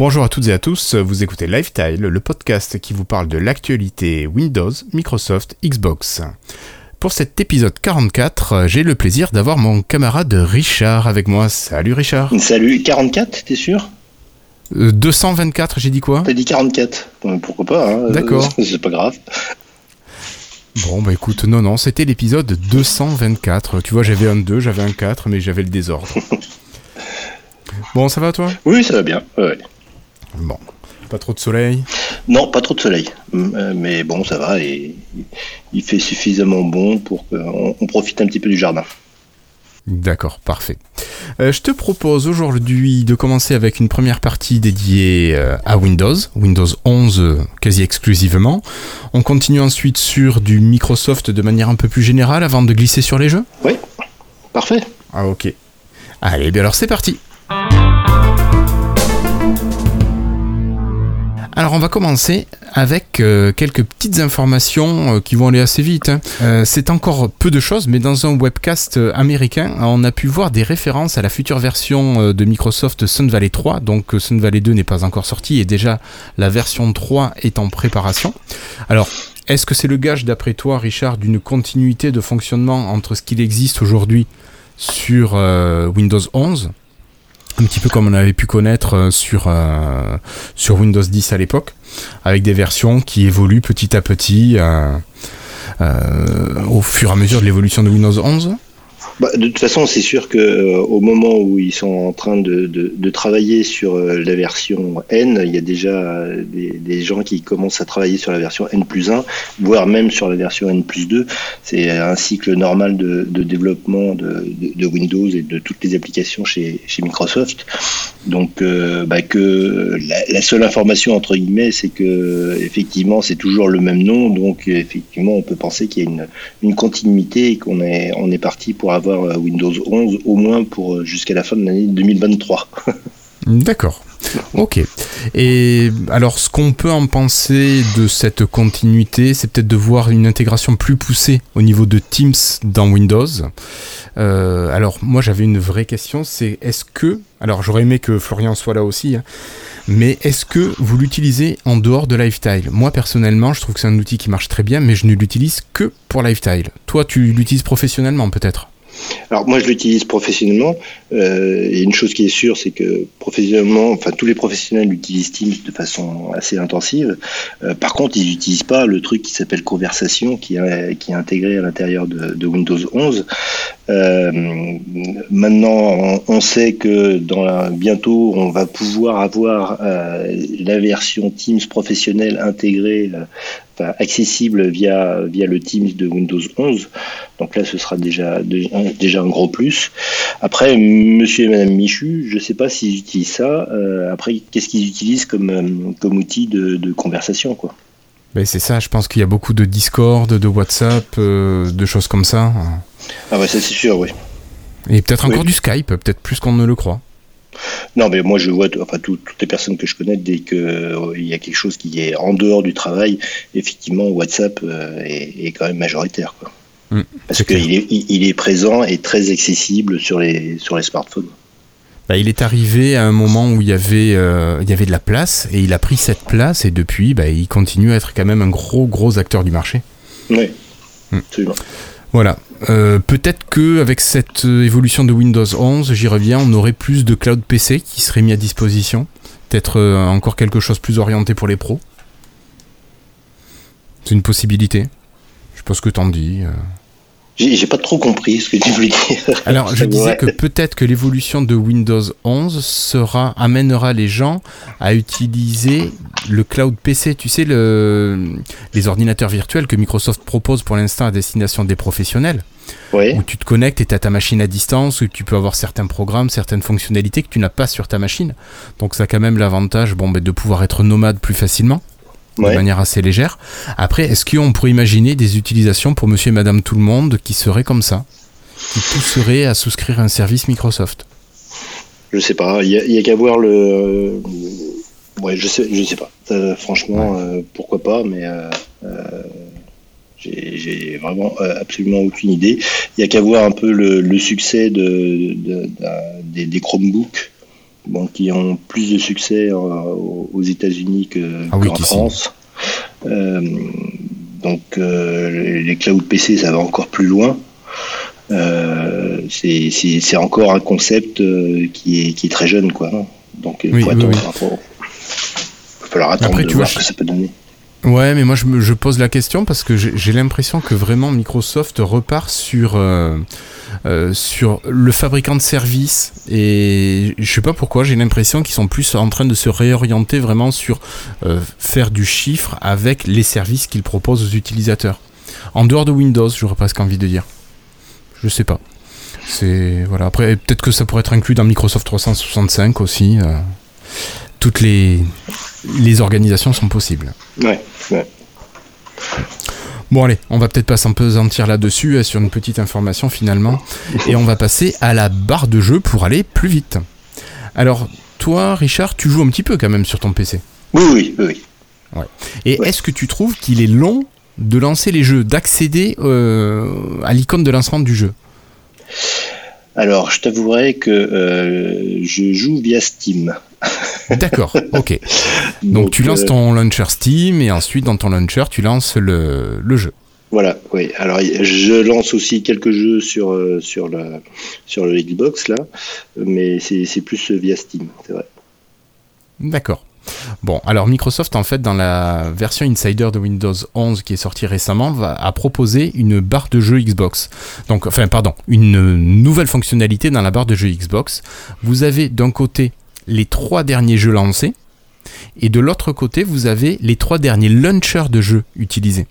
Bonjour à toutes et à tous, vous écoutez Lifetile, le podcast qui vous parle de l'actualité Windows, Microsoft, Xbox. Pour cet épisode 44, j'ai le plaisir d'avoir mon camarade Richard avec moi. Salut Richard. Salut, 44, t'es sûr? 224, euh, j'ai dit quoi? T'as dit 44. pourquoi pas hein D'accord. C'est pas grave. Bon bah écoute, non non, c'était l'épisode 224. Tu vois, j'avais un 2, j'avais un 4, mais j'avais le désordre. bon, ça va toi? Oui, ça va bien. Ouais. Bon, pas trop de soleil Non, pas trop de soleil. Euh, mais bon, ça va et il fait suffisamment bon pour qu'on profite un petit peu du jardin. D'accord, parfait. Euh, je te propose aujourd'hui de commencer avec une première partie dédiée euh, à Windows, Windows 11 quasi exclusivement. On continue ensuite sur du Microsoft de manière un peu plus générale avant de glisser sur les jeux? Oui, parfait. Ah ok. Allez, bien alors c'est parti. Alors on va commencer avec euh, quelques petites informations euh, qui vont aller assez vite. Hein. Euh, c'est encore peu de choses, mais dans un webcast américain, on a pu voir des références à la future version de Microsoft Sun Valley 3. Donc Sun Valley 2 n'est pas encore sorti et déjà la version 3 est en préparation. Alors est-ce que c'est le gage, d'après toi, Richard, d'une continuité de fonctionnement entre ce qu'il existe aujourd'hui sur Windows 11 un petit peu comme on avait pu connaître euh, sur, euh, sur Windows 10 à l'époque, avec des versions qui évoluent petit à petit euh, au fur et à mesure de l'évolution de Windows 11. Bah, de toute façon, c'est sûr que euh, au moment où ils sont en train de, de, travailler sur euh, la version N, il y a déjà euh, des, des, gens qui commencent à travailler sur la version N plus 1, voire même sur la version N plus 2. C'est un cycle normal de, de développement de, Windows et de toutes les applications chez, chez Microsoft. Donc, bah, que la, la, seule information entre guillemets, c'est que effectivement, c'est toujours le même nom. Donc, effectivement, on peut penser qu'il y a une, une continuité et qu'on est on est parti pour avoir euh, Windows 11 au moins pour euh, jusqu'à la fin de l'année 2023. D'accord. Ok. Et alors, ce qu'on peut en penser de cette continuité, c'est peut-être de voir une intégration plus poussée au niveau de Teams dans Windows. Euh, alors, moi, j'avais une vraie question, c'est est-ce que, alors j'aurais aimé que Florian soit là aussi, hein, mais est-ce que vous l'utilisez en dehors de Lifetile? Moi, personnellement, je trouve que c'est un outil qui marche très bien, mais je ne l'utilise que pour Lifetile. Toi, tu l'utilises professionnellement, peut-être? Alors moi je l'utilise professionnellement euh, et une chose qui est sûre c'est que professionnellement, enfin tous les professionnels utilisent Teams de façon assez intensive? Euh, par contre ils n'utilisent pas le truc qui s'appelle conversation qui est, qui est intégré à l'intérieur de, Windows 11. Euh, maintenant on, sait que bientôt on va pouvoir avoir la version Teams professionnelle intégrée accessible via, via le Teams de Windows 11. Donc là, ce sera déjà, déjà un gros plus. Après, monsieur et madame Michu, je ne sais pas s'ils utilisent ça. Euh, après, qu'est-ce qu'ils utilisent comme, euh, comme outil de, conversation quoi? Ben c'est ça, je pense qu'il y a beaucoup de Discord, de WhatsApp, euh, de choses comme ça. Ah bah ça c'est sûr, oui. Et peut-être encore du Skype, peut-être plus qu'on ne le croit. Non, mais moi je vois, enfin toutes les personnes que je connais, dès qu'il euh, y a quelque chose qui est en dehors du travail, effectivement WhatsApp euh, est, quand même majoritaire. Quoi. Mm, Parce qu'il est, il est présent et très accessible sur les, sur les smartphones. Bah, il est arrivé à un moment où il y, avait, euh, il y avait de la place et il a pris cette place et depuis bah, il continue à être quand même un gros gros acteur du marché. Oui, mm. absolument. Voilà. Euh, peut-être que avec cette euh, évolution de Windows 11, j'y reviens, on aurait plus de cloud PC qui serait mis à disposition. Peut-être encore quelque chose plus orienté pour les pros. C'est une possibilité. Je sais pas ce que t'en dis. J'ai pas trop compris ce que tu voulais dire. Alors, je disais que peut-être que l'évolution de Windows 11 sera, amènera les gens à utiliser le cloud PC, tu sais, le, les ordinateurs virtuels que Microsoft propose pour l'instant à destination des professionnels. Oui. Où tu te connectes et tu as ta machine à distance, où tu peux avoir certains programmes, certaines fonctionnalités que tu n'as pas sur ta machine. Donc ça a quand même l'avantage bon, ben, de pouvoir être nomade plus facilement. De manière assez légère. Après, est-ce qu'on pourrait imaginer des utilisations pour monsieur et madame tout le monde qui seraient comme ça Qui pousseraient à souscrire un service Microsoft? Je sais pas. Il y a, qu'à voir le. Ouais, je sais, je sais pas. franchement, euh, pourquoi pas, mais. Euh, j'ai vraiment absolument aucune idée. Il y a qu'à voir un peu le, succès de, des, des Chromebooks bon, qui ont plus de succès aux États-Unis ah qu'en France. Euh, donc euh, les cloud PC, ça va encore plus loin. Euh, c'est encore un concept qui est, qui, est, très jeune, quoi. Donc il faut attendre. Il va falloir attendre Après, de voir ce que ça peut donner. Ouais, mais moi je, me, je pose la question parce que j'ai l'impression que vraiment Microsoft repart sur euh, sur le fabricant de services et je sais pas pourquoi j'ai l'impression qu'ils sont plus en train de se réorienter vraiment sur euh, faire du chiffre avec les services qu'ils proposent aux utilisateurs. En dehors de Windows, j'aurais presque envie de dire. Je sais pas. C'est voilà. Après, peut-être que ça pourrait être inclus dans Microsoft 365 aussi. Toutes les les organisations sont possibles. Ouais. ouais. Bon allez, on va peut-être pas s'empesantir là-dessus, euh, sur une petite information finalement, et on va passer à la barre de jeu pour aller plus vite. Alors, toi, Richard, tu joues un petit peu quand même sur ton PC Oui, oui, oui. Ouais. Et est-ce que tu trouves qu'il est long de lancer les jeux, d'accéder euh, à l'icône de lancement du jeu? Alors, je t'avouerai que euh, je joue via Steam. D'accord, ok. Donc, tu lances euh, ton launcher Steam et ensuite dans ton launcher tu lances le, jeu. Voilà, oui. Alors je lance aussi quelques jeux sur, euh, sur, la, sur le Xbox là, mais c'est plus via Steam, c'est vrai. D'accord. Bon, alors Microsoft, en fait, dans la version Insider de Windows 11 qui est sortie récemment, a proposé une barre de jeu Xbox. Donc, enfin, pardon, une nouvelle fonctionnalité dans la barre de jeu Xbox. Vous avez d'un côté les trois derniers jeux lancés, et de l'autre côté, vous avez les trois derniers launchers de jeux utilisés.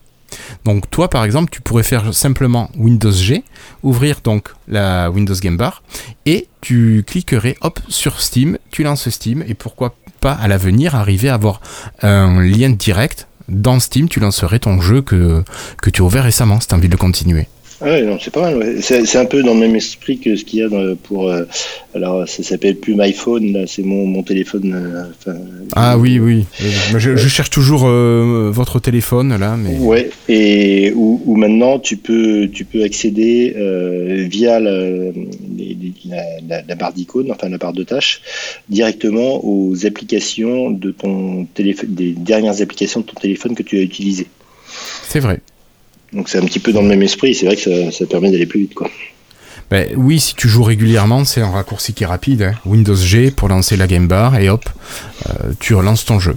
Donc toi par exemple tu pourrais faire simplement Windows G, ouvrir donc la Windows Game Bar et tu cliquerais hop sur Steam, tu lances Steam et pourquoi pas à l'avenir arriver à avoir un lien direct dans Steam, tu lancerais ton jeu que, que tu as ouvert récemment si tu as envie de continuer. Ah non, c'est pas mal. C'est un peu dans le même esprit que ce qu'il y a pour. Euh, alors, ça s'appelle plus MyPhone, c'est mon, mon téléphone. Euh, ah oui, oui. Je, je cherche toujours euh, votre téléphone là, mais. Ouais. Et où, maintenant tu peux tu peux accéder via la, la, barre d'icônes, enfin la barre de tâches, directement aux applications de ton téléphone, des dernières applications de ton téléphone que tu as utilisées. C'est vrai. Donc c'est un petit peu dans le même esprit, c'est vrai que ça, permet d'aller plus vite. Quoi. Ben, oui, si tu joues régulièrement, c'est un raccourci qui est rapide. Hein. Windows G pour lancer la game bar et hop, euh, tu relances ton jeu.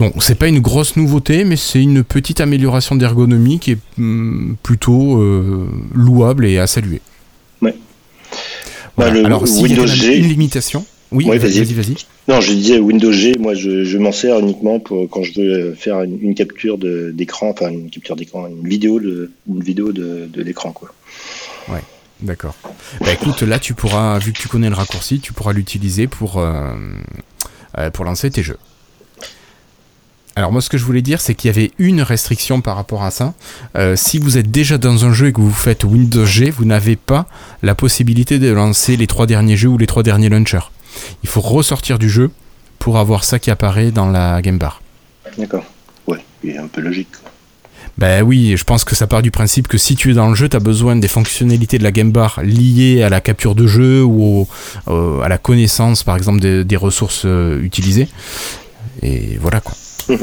Bon, c'est pas une grosse nouveauté, mais c'est une petite amélioration d'ergonomie qui est hmm, plutôt euh, louable et à saluer. Ouais. Bah, Alors, s'il y a une limitation, oui, vas-y, vas-y. non, je disais Windows G, moi je, m'en sers uniquement pour quand je veux faire une, capture d'écran, enfin une capture d'écran, une vidéo de, une vidéo de, l'écran, quoi. Ouais, d'accord. Bah écoute, là tu pourras, vu que tu connais le raccourci, tu pourras l'utiliser pour, euh, euh, pour lancer tes jeux. Alors moi ce que je voulais dire c'est qu'il y avait une restriction par rapport à ça. Euh, si vous êtes déjà dans un jeu et que vous faites Windows G, vous n'avez pas la possibilité de lancer les trois derniers jeux ou les trois derniers launchers il faut ressortir du jeu pour avoir ça qui apparaît dans la game bar. D'accord. Ouais, il est un peu logique. Ben oui, je pense que ça part du principe que si tu es dans le jeu, tu as besoin des fonctionnalités de la game bar liées à la capture de jeu ou à la connaissance, par exemple, des, ressources euh, utilisées. Et voilà quoi.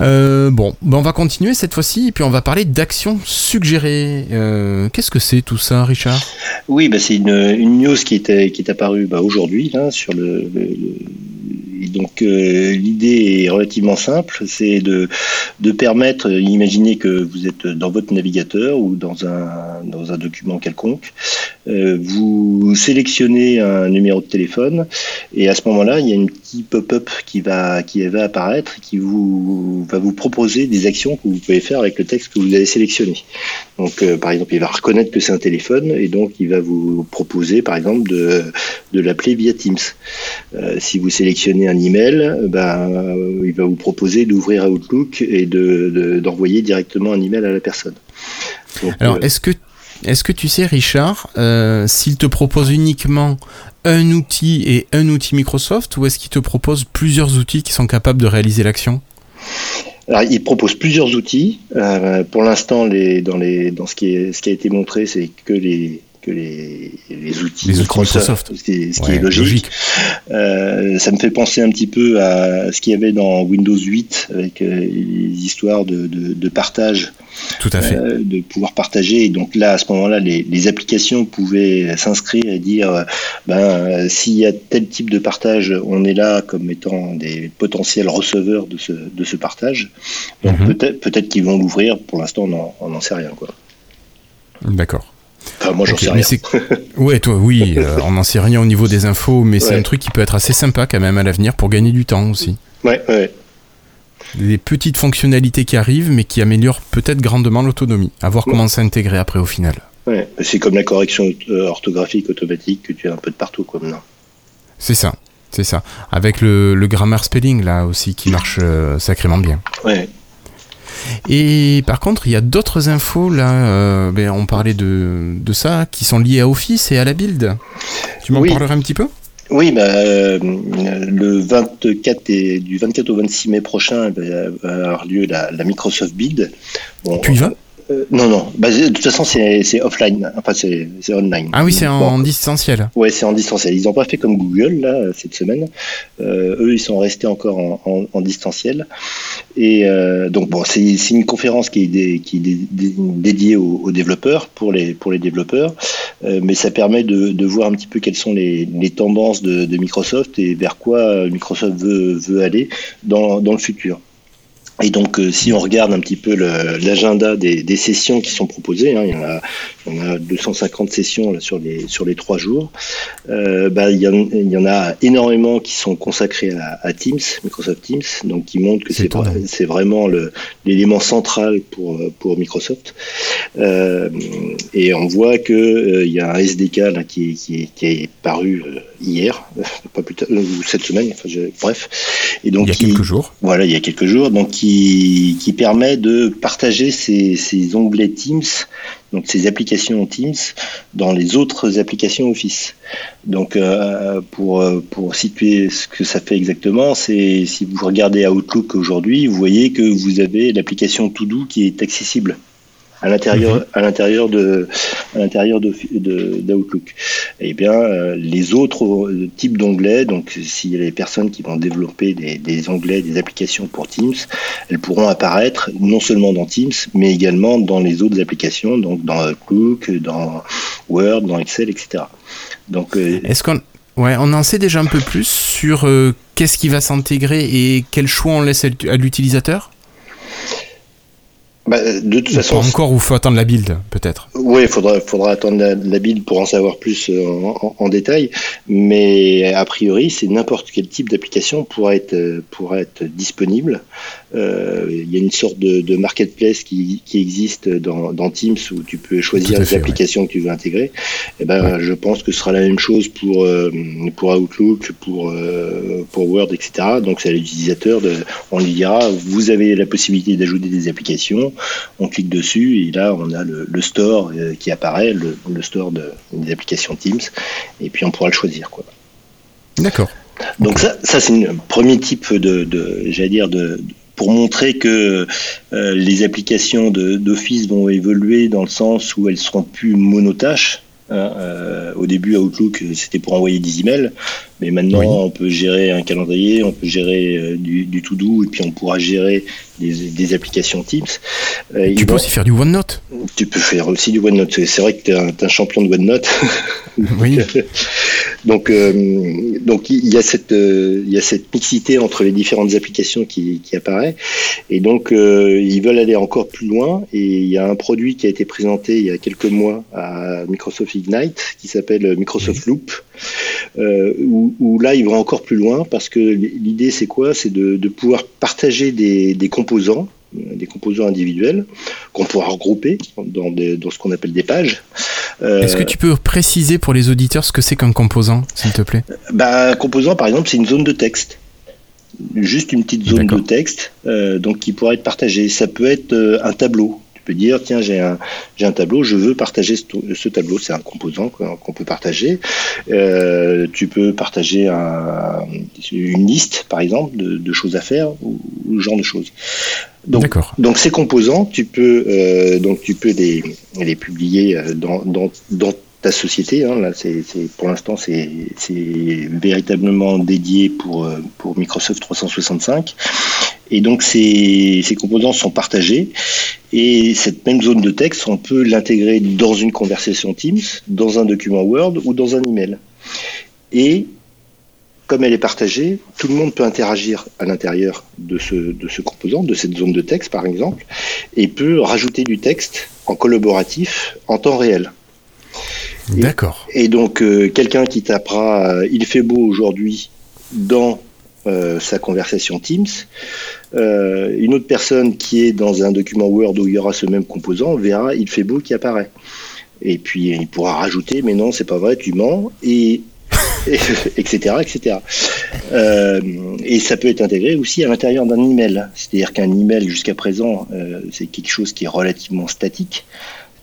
Euh, bon, ben on va continuer cette fois-ci, et puis on va parler d'actions suggérées. Euh, qu'est-ce que c'est tout ça, Richard? Oui, ben c'est une, news qui est, apparue bah, aujourd'hui le, donc euh, l'idée est relativement simple, c'est de, permettre, imaginez que vous êtes dans votre navigateur ou dans un, document quelconque, euh, vous sélectionnez un numéro de téléphone et à ce moment-là, il y a un petit pop-up qui va, qui va apparaître qui vous, va vous proposer des actions que vous pouvez faire avec le texte que vous avez sélectionné. Donc, euh, par exemple, il va reconnaître que c'est un téléphone et donc il va vous proposer, par exemple, de, de l'appeler via Teams. si vous sélectionnez un email, ben, il va vous proposer d'ouvrir Outlook et d'envoyer de, directement un email à la personne. Alors, est-ce que est-ce que tu sais, Richard, s'il te propose uniquement un outil et un outil Microsoft, ou est-ce qu'il te propose plusieurs outils qui sont capables de réaliser l'action? Alors, il propose plusieurs outils. Euh, pour l'instant, dans, ce qui a été montré, c'est que les, que les, les outils Microsoft, ce qui est, logique. Euh, ça me fait penser un petit peu à ce qu'il y avait dans Windows 8 avec euh, les histoires de, de, de partage. Tout à fait. Euh, de pouvoir partager. Et donc là, à ce moment-là, les, les, applications pouvaient s'inscrire et dire, ben, s'il y a tel type de partage, on est là comme étant des potentiels receveurs de ce, de ce partage. Donc mhm. peut-être qu'ils vont l'ouvrir. Pour l'instant, on n'en sait rien. quoi. Moi, j'en sais rien. ouais, toi, oui, euh, on n'en sait rien au niveau des infos, mais c'est un truc qui peut être assez sympa quand même à l'avenir pour gagner du temps aussi. Ouais, ouais. Des petites fonctionnalités qui arrivent, mais qui améliorent peut-être grandement l'autonomie. À voir comment s'intégrer après au final. Ouais, c'est comme la correction euh, orthographique automatique que tu as un peu de partout, non C'est ça, c'est ça. Avec le, le grammar spelling là aussi qui marche euh, sacrément bien. Ouais. Et par contre, il y a d'autres infos là, euh, ben, on parlait de, de, ça, qui sont liées à Office et à la build. Tu m'en parlerais un petit peu? Oui, bah, euh, le 24 et, du 24 au 26 mai prochain va avoir lieu la, Microsoft Build. tu y vas euh, non, non. Bah, de toute façon, c'est offline. Enfin, c'est online. Ah oui, c'est en, distanciel. Ouais, c'est en distanciel. Ils n'ont pas fait comme Google là cette semaine. Euh, eux, ils sont restés encore en, en, distanciel. Et euh, donc bon, c'est une conférence qui est, qui est dédiée aux, développeurs pour les pour les développeurs, mais ça permet de, de, voir un petit peu quelles sont les, les tendances de, de, Microsoft et vers quoi Microsoft veut veut aller dans dans le futur. Et donc, euh, si on regarde un petit peu l'agenda des, des, sessions qui sont proposées, hein, il, y en a, il y en a 250 sessions là, sur, les, sur les trois jours, euh, bah, il, y en, il, y en, a énormément qui sont consacrés à, à Teams, Microsoft Teams, donc qui montrent que c'est vraiment l'élément central pour, pour Microsoft. Euh, et on voit qu'il euh, il y a un SDK là, qui, qui, qui est paru euh, hier, pas plus tard, ou cette semaine, enfin, je, bref. Et donc, il y a quelques jours. Voilà, il y a quelques jours, donc qui qui, permet de partager ces, onglets Teams, donc ces applications Teams, dans les autres applications Office. Donc, euh, pour, pour situer ce que ça fait exactement, c'est si vous regardez Outlook aujourd'hui, vous voyez que vous avez l'application To-Do qui est accessible à l'intérieur mhm. à l'intérieur de à l'intérieur de, d'Outlook. Eh bien, euh, les autres types d'onglets, donc s'il y a les personnes qui vont développer des, des, onglets, des applications pour Teams, elles pourront apparaître non seulement dans Teams, mais également dans les autres applications, donc dans Outlook, dans Word, dans Excel, etc. Donc, euh, est-ce qu'on Ouais, on en sait déjà un peu plus sur euh, qu'est-ce qui va s'intégrer et quel choix on laisse à l'utilisateur? Bah, de toute façon. encore ou faut attendre la build, peut-être Oui, il faudra, faudra attendre la, build pour en savoir plus euh, en, détail. Mais a priori, c'est n'importe quel type d'application pourra être, euh, pourra être disponible. Euh, il y a une sorte de, marketplace qui, qui existe dans, dans, Teams où tu peux choisir les applications que tu veux intégrer. Et eh ben, je pense que ce sera la même chose pour, pour Outlook, pour, pour Word, etc. Donc, c'est à l'utilisateur de, on lui dira, vous avez la possibilité d'ajouter des applications on clique dessus et là on a le, store euh, qui apparaît, le, store de, des applications Teams, et puis on pourra le choisir. Quoi. D'accord. Donc ça, ça c'est un premier type de, j'allais dire, de, pour montrer que euh, les applications d'Office vont évoluer dans le sens où elles seront plus monotâches. Hein, euh, au début, Outlook, c'était pour envoyer des emails, mais maintenant, on peut gérer un calendrier, on peut gérer du, du to-do, et puis on pourra gérer des, applications Teams. Euh, tu peux aussi faire du OneNote. Tu peux faire aussi du OneNote. C'est vrai que tu es, un champion de OneNote. Oui. donc, euh, donc il y a cette euh, il y a cette mixité entre les différentes applications qui, qui apparaît. Et donc ils veulent aller encore plus loin. Et il y a un produit qui a été présenté il y a quelques mois à Microsoft Ignite qui s'appelle Microsoft Loop. Où, où, là ils vont encore plus loin parce que l'idée c'est quoi? C'est de, de pouvoir partager des, des composants, euh, des composants individuels qu'on pourra regrouper dans, ce qu'on appelle des pages. Est-ce que tu peux préciser pour les auditeurs ce que c'est qu'un composant, s'il te plaît? Bah, Un composant, par exemple, c'est une zone de texte juste une petite zone de texte donc qui pourrait être partagée. Ça peut être un tableau peux dire, tiens, j'ai un, un tableau, je veux partager ce, tableau. C'est un composant qu'on peut partager. Euh, tu peux partager une liste, par exemple, de, choses à faire ou, ce genre de choses. Donc, donc ces composants, tu peux, euh, donc tu peux les, les publier euh, dans, dans, dans ta société. Hein, là, c'est, pour l'instant, c'est, véritablement dédié pour, pour Microsoft 365. Et donc ces, ces, composants sont partagés et cette même zone de texte, on peut l'intégrer dans une conversation Teams, dans un document Word ou dans un email. Et comme elle est partagée, tout le monde peut interagir à l'intérieur de ce, de ce composant, de cette zone de texte par exemple, et peut rajouter du texte en collaboratif en temps réel. D'accord. Et, donc euh, quelqu'un qui tapera euh, Il fait beau aujourd'hui dans euh, sa conversation Teams. Euh, une autre personne qui est dans un document Word où il y aura ce même composant verra il fait beau qui apparaît. Et puis il pourra rajouter mais non c'est pas vrai tu mens et, etc etc. Euh, et ça peut être intégré aussi à l'intérieur d'un email. C'est-à-dire qu'un email jusqu'à présent c'est quelque chose qui est relativement statique.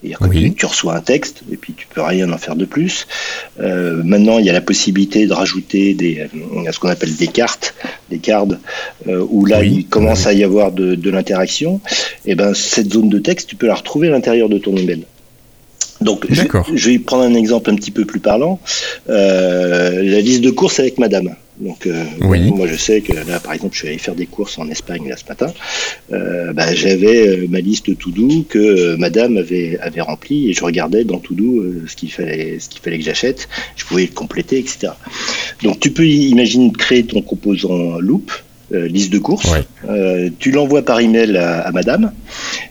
C'est-à-dire tu reçois un texte et puis tu peux rien en faire de plus. Euh, maintenant, il y a la possibilité de rajouter des, euh, ce qu'on appelle des cartes, des cartes, euh, où là il commence à y avoir de, de l'interaction. Et eh ben cette zone de texte, tu peux la retrouver à l'intérieur de ton email. Donc, je, je, vais prendre un exemple un petit peu plus parlant. Euh, la liste de courses avec Madame. Donc, euh, moi, je sais que là, par exemple, je suis allé faire des courses en Espagne là ce matin. Euh, bah, j'avais euh, ma liste tout doux que euh, Madame avait avait remplie et je regardais dans tout doux ce qu'il fallait ce qu'il fallait que j'achète. Je pouvais le compléter, etc. Donc, tu peux imaginer créer ton composant loop. liste de courses, tu l'envoies par email à, à Madame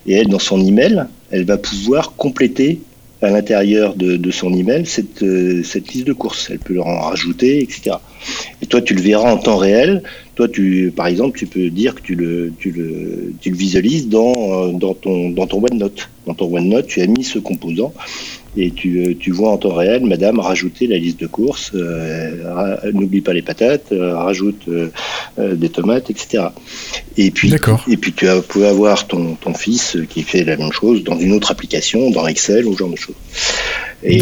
et elle, dans son email, elle va pouvoir compléter à l'intérieur de, son email cette, euh, cette liste de courses. Elle peut en rajouter, etc. Et toi, tu le verras en temps réel. Toi, tu, par exemple, tu peux dire que tu le, tu le, tu le visualises dans, euh, dans, ton, dans ton OneNote. Dans ton OneNote, tu as mis ce composant et tu, euh, tu vois en temps réel, madame, rajouter la liste de courses, euh, n'oublie pas les patates, euh, rajoute des tomates, etc. Et puis, et puis tu peux avoir ton, ton fils qui fait la même chose dans une autre application, dans Excel ou ce genre de choses. Et,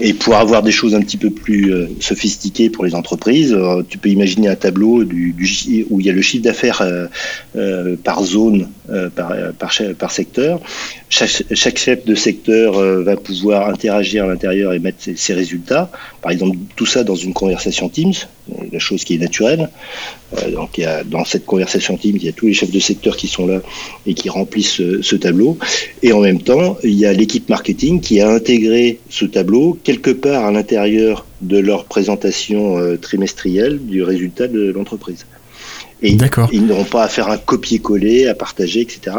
et pour avoir des choses un petit peu plus euh, sophistiquées pour les entreprises, euh, tu peux imaginer un tableau du, du, où il y a le chiffre d'affaires euh, par zone, par, par, par, secteur. Chaque, chaque, chef de secteur va pouvoir interagir à l'intérieur et mettre ses, ses, résultats. Par exemple, tout ça dans une conversation Teams, la chose qui est naturelle. donc, il y a, dans cette conversation Teams, il y a tous les chefs de secteur qui sont là et qui remplissent ce, ce tableau. Et en même temps, il y a l'équipe marketing qui a intégré ce tableau quelque part à l'intérieur de leur présentation euh, trimestrielle du résultat de l'entreprise. Et ils n'auront pas à faire un copier-coller, à partager, etc.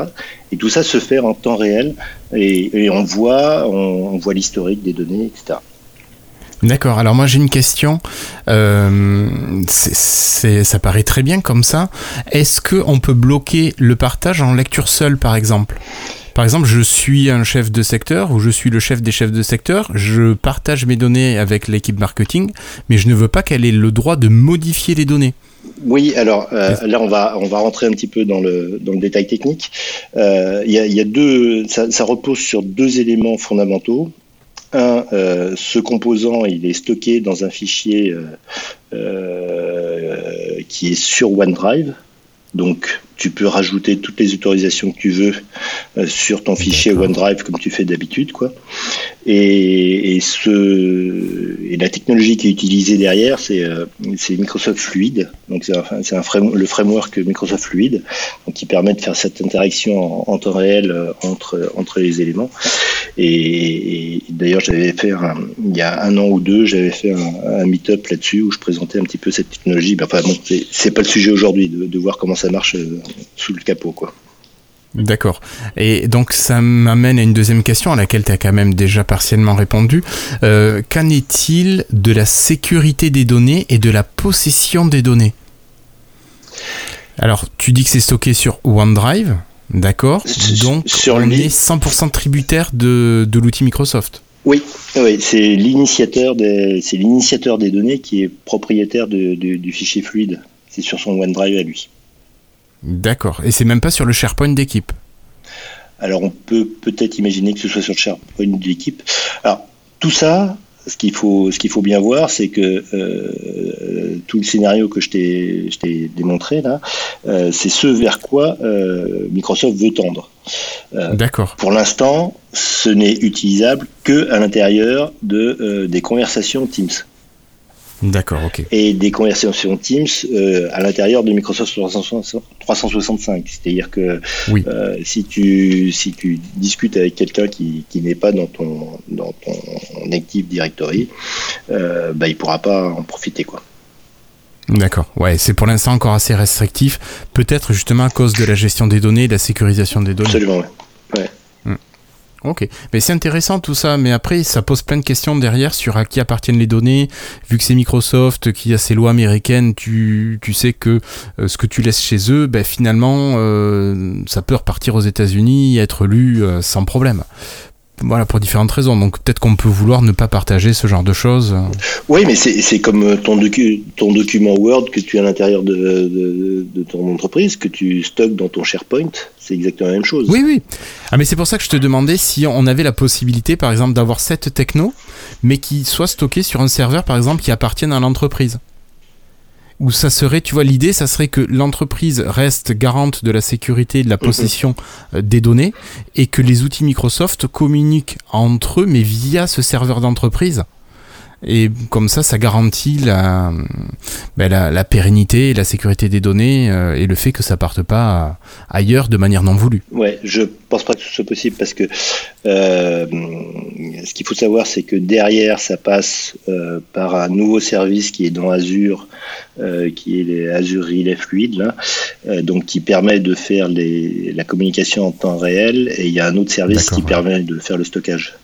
Et tout ça se fait en temps réel et, on voit, on, voit l'historique des données, etc. D'accord. Alors moi j'ai une question. Euh, ça paraît très bien comme ça. Est-ce que on peut bloquer le partage en lecture seule, par exemple? Par exemple, je suis un chef de secteur ou je suis le chef des chefs de secteur, je partage mes données avec l'équipe marketing, mais je ne veux pas qu'elle ait le droit de modifier les données. Oui, alors euh, là on va on va rentrer un petit peu dans le dans le détail technique. Euh, il y, a, deux, ça, repose sur deux éléments fondamentaux. Un, euh, ce composant, il est stocké dans un fichier qui est sur OneDrive. Donc tu peux rajouter toutes les autorisations que tu veux euh, sur ton fichier OneDrive comme tu fais d'habitude, quoi. Et, la technologie qui est utilisée derrière, c'est euh, Microsoft Fluid. Donc c'est le framework Microsoft Fluid, qui permet de faire cette interaction en, temps réel euh, entre les éléments. Et, d'ailleurs, j'avais fait il y a un an ou deux, j'avais fait un, un meet-up là-dessus où je présentais un petit peu cette technologie. Ben, enfin bon, c'est pas le sujet aujourd'hui de, de, voir comment ça marche sous le capot, quoi. D'accord. Et donc ça m'amène à une deuxième question à laquelle tu as quand même déjà partiellement répondu. Euh, qu'en est-il de la sécurité des données et de la possession des données? Alors, tu dis que c'est stocké sur OneDrive, d'accord Donc sur on est 100% tributaire de, de l'outil Microsoft. Oui, oui c'est l'initiateur des, c'est l'initiateur des données qui est propriétaire du fichier fluide. C'est sur son OneDrive à lui. D'accord. Et c'est même pas sur le SharePoint d'équipe. Alors on peut peut-être imaginer que ce soit sur le SharePoint d'équipe. Alors tout ça, ce qu'il faut, ce qu'il faut bien voir, c'est que euh, tout le scénario que je t'ai démontré là, euh, c'est ce vers quoi euh, Microsoft veut tendre. D'accord. Pour l'instant, ce n'est utilisable que à l'intérieur de des conversations Teams. D'accord, ok. Et des conversations Teams euh, à l'intérieur de Microsoft 365. C'est-à-dire que euh, si, tu, si tu discutes avec quelqu'un qui, qui n'est pas dans ton, dans ton Active Directory, euh, bah, il ne pourra pas en profiter. quoi. D'accord, ouais, c'est pour l'instant encore assez restrictif, peut-être justement à cause de la gestion des données et de la sécurisation des données. Absolument, ouais. Ok, mais c'est intéressant tout ça, mais après ça pose plein de questions derrière sur à qui appartiennent les données. Vu que c'est Microsoft qui a ses lois américaines, tu, tu sais que euh, ce que tu laisses chez eux, ben, finalement euh, ça peut repartir aux États-Unis être lu euh, sans problème. Voilà, pour différentes raisons. Donc peut-être qu'on peut vouloir ne pas partager ce genre de choses. Oui, mais c'est comme ton, ton document Word que tu as à l'intérieur de, ton entreprise, que tu stockes dans ton SharePoint. C'est exactement la même chose. Oui, oui. Ah, mais c'est pour ça que je te demandais si on avait la possibilité, par exemple, d'avoir cette techno, mais qui soit stockée sur un serveur, par exemple, qui appartienne à l'entreprise où ça serait, tu vois, l'idée, ça serait que l'entreprise reste garante de la sécurité et de la mhm. possession euh, des données et que les outils Microsoft communiquent entre eux, mais via ce serveur d'entreprise. Et comme ça, ça garantit la, ben la, pérennité et la sécurité des données euh, et le fait que ça parte pas ailleurs de manière non voulue. Ouais, je pense pas que ce soit possible parce que euh, ce qu'il faut savoir, c'est que derrière, ça passe euh, par un nouveau service qui est dans Azure, qui est les Azure Relay Fluid, là, donc qui permet de faire les, la communication en temps réel. Et il y a un autre service qui permet de faire le stockage.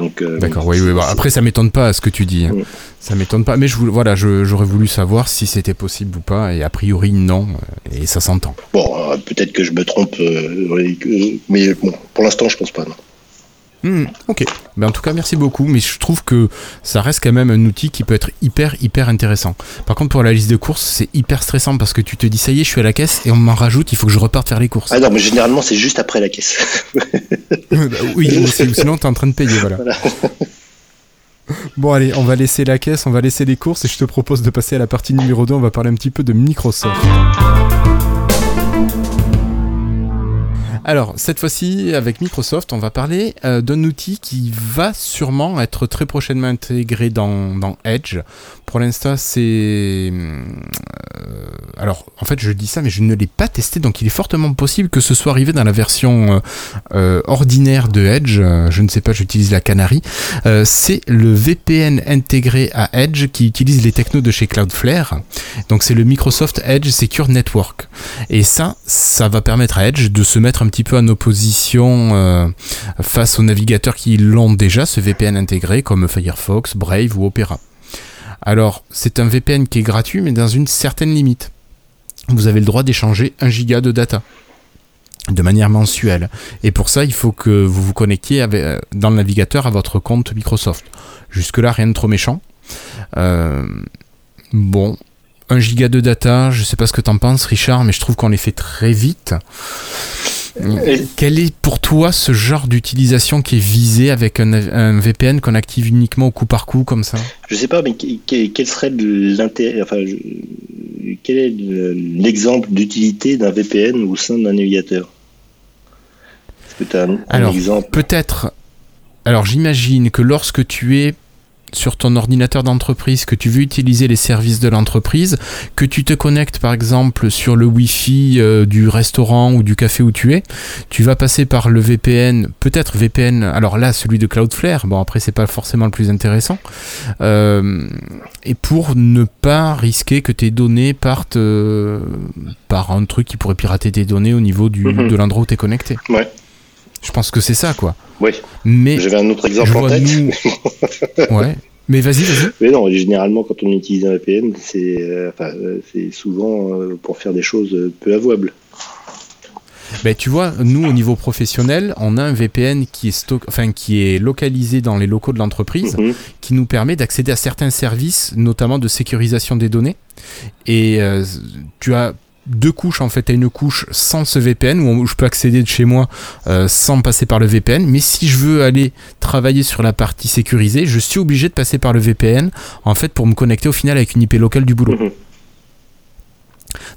Euh, D'accord, oui, oui. après, ça m'étonne pas ce que tu dis. Hein. Ça m'étonne pas. Mais je, voilà, j'aurais voulu savoir si c'était possible ou pas. Et a priori, non. Et ça s'entend. Bon, euh, peut-être que je me trompe. Euh, mais bon, pour l'instant, je pense pas. Non. Hmm, ok. Ben, en tout cas, merci beaucoup. Mais je trouve que ça reste quand même un outil qui peut être hyper, hyper intéressant. Par contre, pour la liste de courses, c'est hyper stressant parce que tu te dis, ça y est, je suis à la caisse et on m'en rajoute, il faut que je reparte faire les courses. Ah non, mais généralement, c'est juste après la caisse. Bah oui, sinon, tu es en train de payer. Voilà. Bon allez, on va laisser la caisse, on va laisser les courses et je te propose de passer à la partie numéro 2, on va parler un petit peu de Microsoft. Alors, cette fois-ci, avec Microsoft, on va parler euh, d'un outil qui va sûrement être très prochainement intégré dans, Edge. Pour l'instant, c'est... Euh, alors, en fait, je dis ça, mais je ne l'ai pas testé, donc il est fortement possible que ce soit arrivé dans la version euh, ordinaire de Edge. je ne sais pas, j'utilise la Canary. c'est le VPN intégré à Edge qui utilise les technos de chez Cloudflare. Donc, c'est le Microsoft Edge Secure Network. Et ça, ça va permettre à Edge de se mettre un petit peu en opposition euh, face aux navigateurs qui l'ont déjà, ce VPN intégré, comme Firefox, Brave ou Opera. Alors, c'est un VPN qui est gratuit, mais dans une certaine limite. Vous avez le droit d'échanger 1 giga de data de manière mensuelle. Et pour ça, il faut que vous vous connectiez euh, dans le navigateur à votre compte Microsoft. Jusque-là, rien de trop méchant. Euh, bon, 1 giga de data, je sais pas ce que t'en penses, Richard, mais je trouve qu'on les fait très vite. Quel est pour toi ce genre d'utilisation qui est visé avec un, VPN qu'on active uniquement au coup par coup comme ça? Je sais pas, mais quel serait l'intérêt, enfin, quel est l'exemple d'utilité d'un VPN au sein d'un navigateur? Est-ce que tu as un, Alors, exemple? Peut-être. Alors j'imagine que lorsque tu es sur ton ordinateur d'entreprise, que tu veux utiliser les services de l'entreprise, que tu te connectes par exemple sur le Wi-Fi euh, du restaurant ou du café où tu es, tu vas passer par le VPN, peut-être VPN, alors là celui de Cloudflare, bon après c'est pas forcément le plus intéressant, euh, et pour ne pas risquer que tes données partent euh, par un truc qui pourrait pirater tes données au niveau du, mhm. de l'endroit où tu es connecté. Ouais. Je pense que c'est ça, quoi. Oui. Mais j'avais un autre exemple en tête. ouais. Mais vas-y, vas-y. Mais non, généralement, quand on utilise un VPN, c'est euh, enfin, souvent euh, pour faire des choses peu avouables. Ben, tu vois, nous au niveau professionnel, on a un VPN qui est, stock... enfin, qui est localisé dans les locaux de l'entreprise, Mhm. qui nous permet d'accéder à certains services, notamment de sécurisation des données. Et euh, tu as deux couches en fait, tu as une couche sans ce VPN où, on- où je peux accéder de chez moi euh, sans passer par le VPN. Mais si je veux aller travailler sur la partie sécurisée, je suis obligé de passer par le VPN en fait pour me connecter au final avec une IP locale du boulot. Mhm.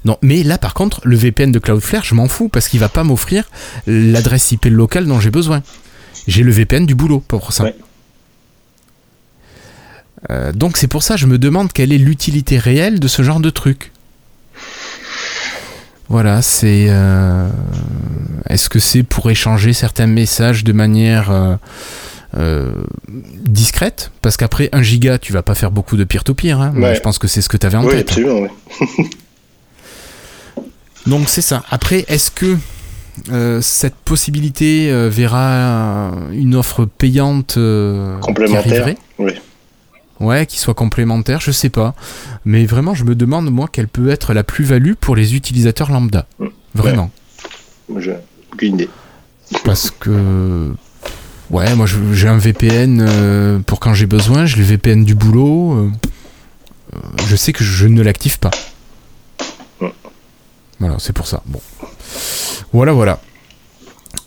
Non, mais là par contre, le VPN de Cloudflare, je m'en fous parce qu'il va pas m'offrir l'adresse IP locale dont j'ai besoin. J'ai le VPN du boulot pour ça. Ouais. Euh, donc c'est pour ça je me demande quelle est l'utilité réelle de ce genre de truc. Voilà, c'est. euh, Est-ce que c'est pour échanger certains messages de manière euh, euh, discrète? Parce qu'après 1 giga, tu vas pas faire beaucoup de peer-to-peer. hein. Ouais. Je pense que c'est ce que tu avais en Oui, tête. absolument. ouais. Donc c'est ça. Après, est-ce que euh, cette possibilité euh, verra une offre payante Complémentaire. Oui. Ouais, qui soit complémentaire, je sais pas. Mais vraiment, je me demande, moi, quelle peut être la plus-value pour les utilisateurs lambda. Vraiment. Moi, j'ai aucune idée. Parce que. Ouais, moi, j'ai un VPN euh, pour quand j'ai besoin. J'ai le VPN du boulot. euh, euh, je sais que je ne l'active pas. Voilà, c'est pour ça. Bon. Voilà, voilà.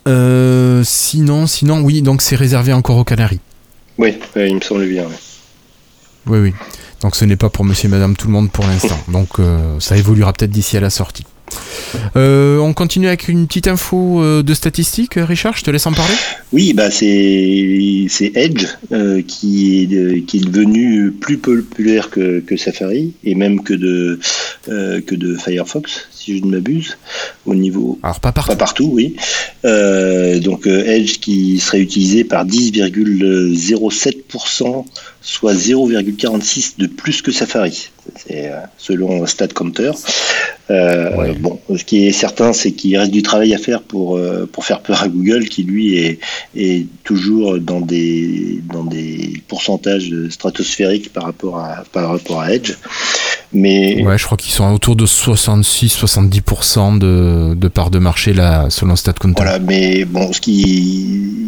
Euh, sinon, sinon, oui, donc c'est réservé encore aux Canaries. Oui, ouais, il me semble bien. ouais. Oui, oui. Donc ce n'est pas pour monsieur et madame tout le monde pour l'instant. Donc euh, ça évoluera peut-être d'ici à la sortie. Euh, on continue avec une petite info euh, de statistiques, Richard, je te laisse en parler. Oui, bah c'est c'est Edge euh, qui est de- qui est devenu plus populaire que, que Safari et même que de euh, que de Firefox, si je ne m'abuse, au niveau Alors pas partout. pas partout, oui. Donc Edge qui serait utilisé par 10,07%, soit 0,46 de plus que Safari. C'est selon StatCounter. Euh, Ouais. Bon, ce qui est certain, c'est qu'il reste du travail à faire pour euh, pour faire peur à Google, qui lui est est toujours dans des dans des pourcentages stratosphériques par rapport à par rapport à Edge. Mais Ouais, je crois qu'ils sont autour de 66-70% de, de part de marché là, selon StatCounter. Voilà, mais bon, ce qui,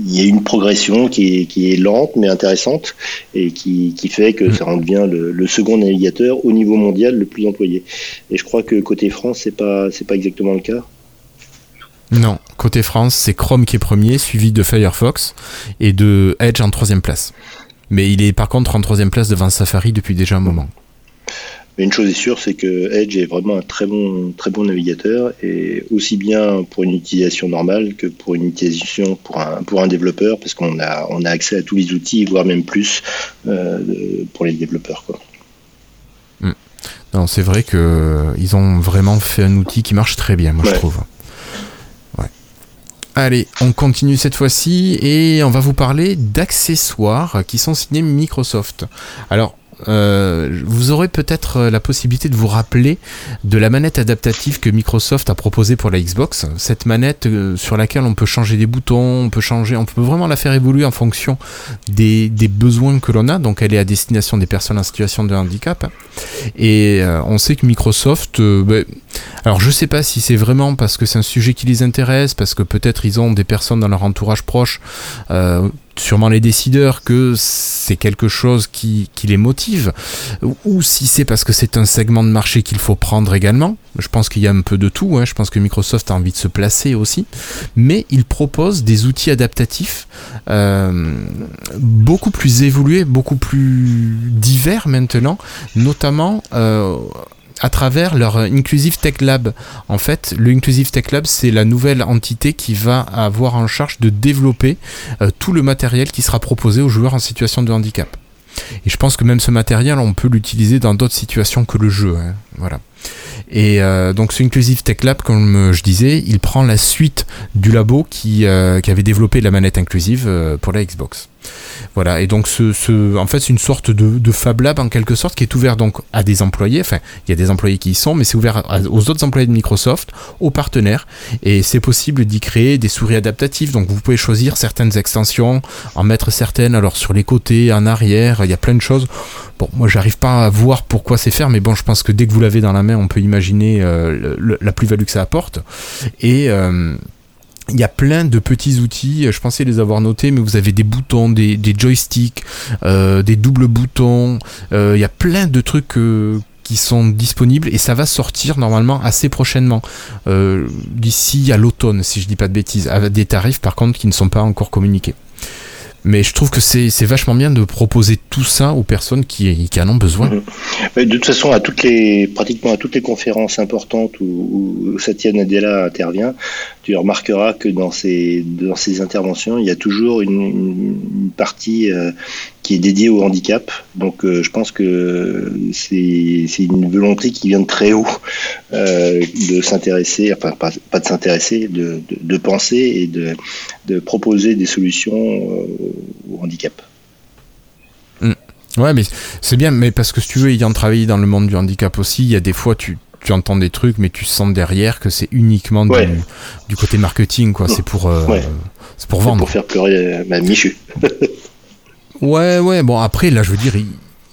il y a une progression qui est, qui est lente mais intéressante et qui, qui fait que ça en devient le, le second navigateur au niveau mondial le plus employé. Et je crois que côté France, c'est pas, c'est pas exactement le cas. Non, côté France, c'est Chrome qui est premier, suivi de Firefox et de Edge en troisième place. Mais il est par contre en troisième place devant Safari depuis déjà un moment. Mais une chose est sûre, c'est que Edge est vraiment un très bon, très bon navigateur et aussi bien pour une utilisation normale que pour une utilisation pour un, pour un développeur, parce qu'on a, on a accès à tous les outils, voire même plus euh, pour les développeurs. Quoi. Non, c'est vrai que euh, ils ont vraiment fait un outil qui marche très bien, moi je trouve. Ouais. Allez, on continue cette fois-ci et on va vous parler d'accessoires qui sont signés Microsoft. Alors, euh, vous aurez peut-être euh, la possibilité de vous rappeler de la manette adaptative que Microsoft a proposée pour la Xbox. Cette manette euh, sur laquelle on peut changer des boutons, on peut changer, on peut vraiment la faire évoluer en fonction des, besoins que l'on a. Donc, elle est à destination des personnes en situation de handicap. Et on sait que Microsoft, ben, alors je sais pas si c'est vraiment parce que c'est un sujet qui les intéresse, parce que peut-être ils ont des personnes dans leur entourage proche, sûrement les décideurs, que c'est quelque chose qui, qui les motive, ou, si c'est parce que c'est un segment de marché qu'il faut prendre également. Je pense qu'il y a un peu de tout, hein. je pense que Microsoft a envie de se placer aussi, mais il propose des outils adaptatifs euh, beaucoup plus évolués, beaucoup plus divers maintenant, notamment euh, à travers leur Inclusive Tech Lab. En fait, le Inclusive Tech Lab, c'est la nouvelle entité qui va avoir en charge de développer euh, tout le matériel qui sera proposé aux joueurs en situation de handicap. Et je pense que même ce matériel, on peut l'utiliser dans d'autres situations que le jeu. hein. Voilà. Et euh, donc ce Inclusive Tech Lab, comme je disais, il prend la suite du labo qui, euh, avait développé la manette inclusive euh, pour la Xbox. Voilà, et donc ce, en fait c'est une sorte de, Fab Lab en quelque sorte qui est ouvert donc à des employés, enfin il y a des employés qui y sont, mais c'est ouvert aux autres employés de Microsoft, aux partenaires, et c'est possible d'y créer des souris adaptatives, donc vous pouvez choisir certaines extensions, en mettre certaines alors sur les côtés, en arrière, il y a plein de choses. Bon, moi j'arrive pas à voir pourquoi c'est faire, mais bon je pense que dès que vous l'avez dans la main, on peut imaginer la plus-value que ça apporte. Et il y a plein de petits outils, je pensais les avoir notés, mais vous avez des boutons, des, joysticks, euh, des doubles boutons, euh, il y a plein de trucs euh, qui sont disponibles et ça va sortir normalement assez prochainement, d'ici à l'automne si je dis pas de bêtises, avec des tarifs par contre qui ne sont pas encore communiqués. Mais je trouve que c'est vachement bien de proposer tout ça aux personnes qui, qui en ont besoin. Mhm. De toute façon, à toutes les, pratiquement à toutes les conférences importantes où, où Satya Nadella intervient, tu remarqueras que dans ces, dans ces interventions, il y a toujours une, partie euh, qui est dédiée au handicap. Donc euh, je pense que c'est une volonté qui vient de très haut euh, de s'intéresser, enfin pas, pas de s'intéresser, de, de, de, penser et de, de proposer des solutions au handicap. Mm. Ouais, mais c'est bien, mais parce que si tu veux, ayant travaillé dans le monde du handicap aussi, il y a des fois, tu, tu entends des trucs, mais tu sens derrière que c'est uniquement du, côté marketing, quoi. C'est pour, euh, pour vendre. Pour faire pleurer ma Michu. ouais, ouais. Bon, après, là, je veux dire,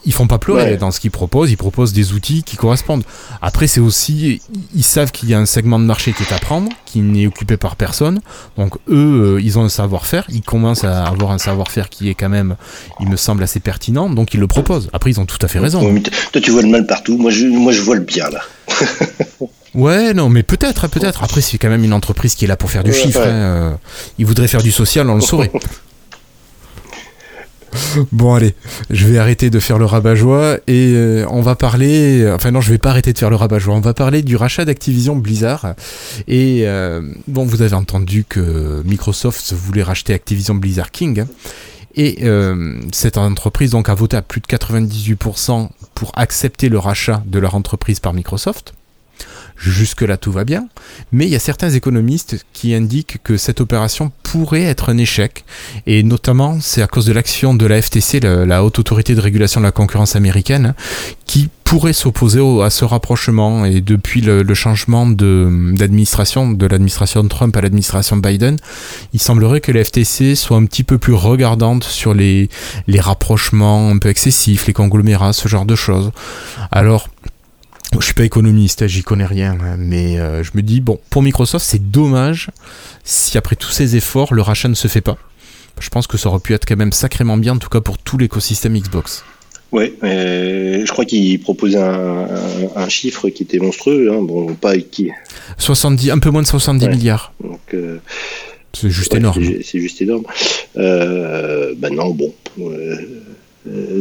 ils font pas pleurer dans ce qu'ils proposent, ils proposent des outils qui correspondent. Après, c'est aussi, ils savent qu'il y a un segment de marché qui est à prendre, qui n'est occupé par personne. Donc eux, euh, ils ont un savoir-faire, ils commencent à avoir un savoir-faire qui est quand même, il me semble, assez pertinent, donc ils le proposent. Après, ils ont tout à fait raison. toi, tu vois le mal partout, moi je, moi, je vois le bien là. Ouais, non, mais peut-être, peut-être. Après, c'est quand même une entreprise qui est là pour faire du chiffre. Hein. Euh, ils voudraient faire du social, on le saurait. Bon allez, je vais arrêter de faire le rabat-joie et euh, on va parler. Enfin non, je vais pas arrêter de faire le rabat-joie. On va parler du rachat d'Activision Blizzard. Et euh, bon, vous avez entendu que Microsoft voulait racheter Activision Blizzard King. Et euh, cette entreprise a voté à plus de 98% pour accepter le rachat de leur entreprise par Microsoft. Jusque-là, tout va bien. Mais il y a certains économistes qui indiquent que cette opération pourrait être un échec. Et notamment, c'est à cause de l'action de la FTC, la, Haute Autorité de Régulation de la Concurrence américaine, qui pourrait s'opposer à ce rapprochement. Et depuis le, changement d'administration, de, l'administration Trump à l'administration Biden, il semblerait que la FTC soit un petit peu plus regardante sur les, les rapprochements un peu excessifs, les conglomérats, ce genre de choses. Alors, je suis pas économiste, j'y connais rien, mais euh, je me dis, bon, pour Microsoft, c'est dommage si après tous ces efforts, le rachat ne se fait pas. Je pense que ça aurait pu être quand même sacrément bien, en tout cas pour tout l'écosystème Xbox. Ouais, je crois qu'il proposait un, chiffre qui était monstrueux, hein, bon, pas qui. 70, un peu moins de 70 milliards. Euh, c'est juste énorme. C'est juste énorme. Bah non, bon. Euh,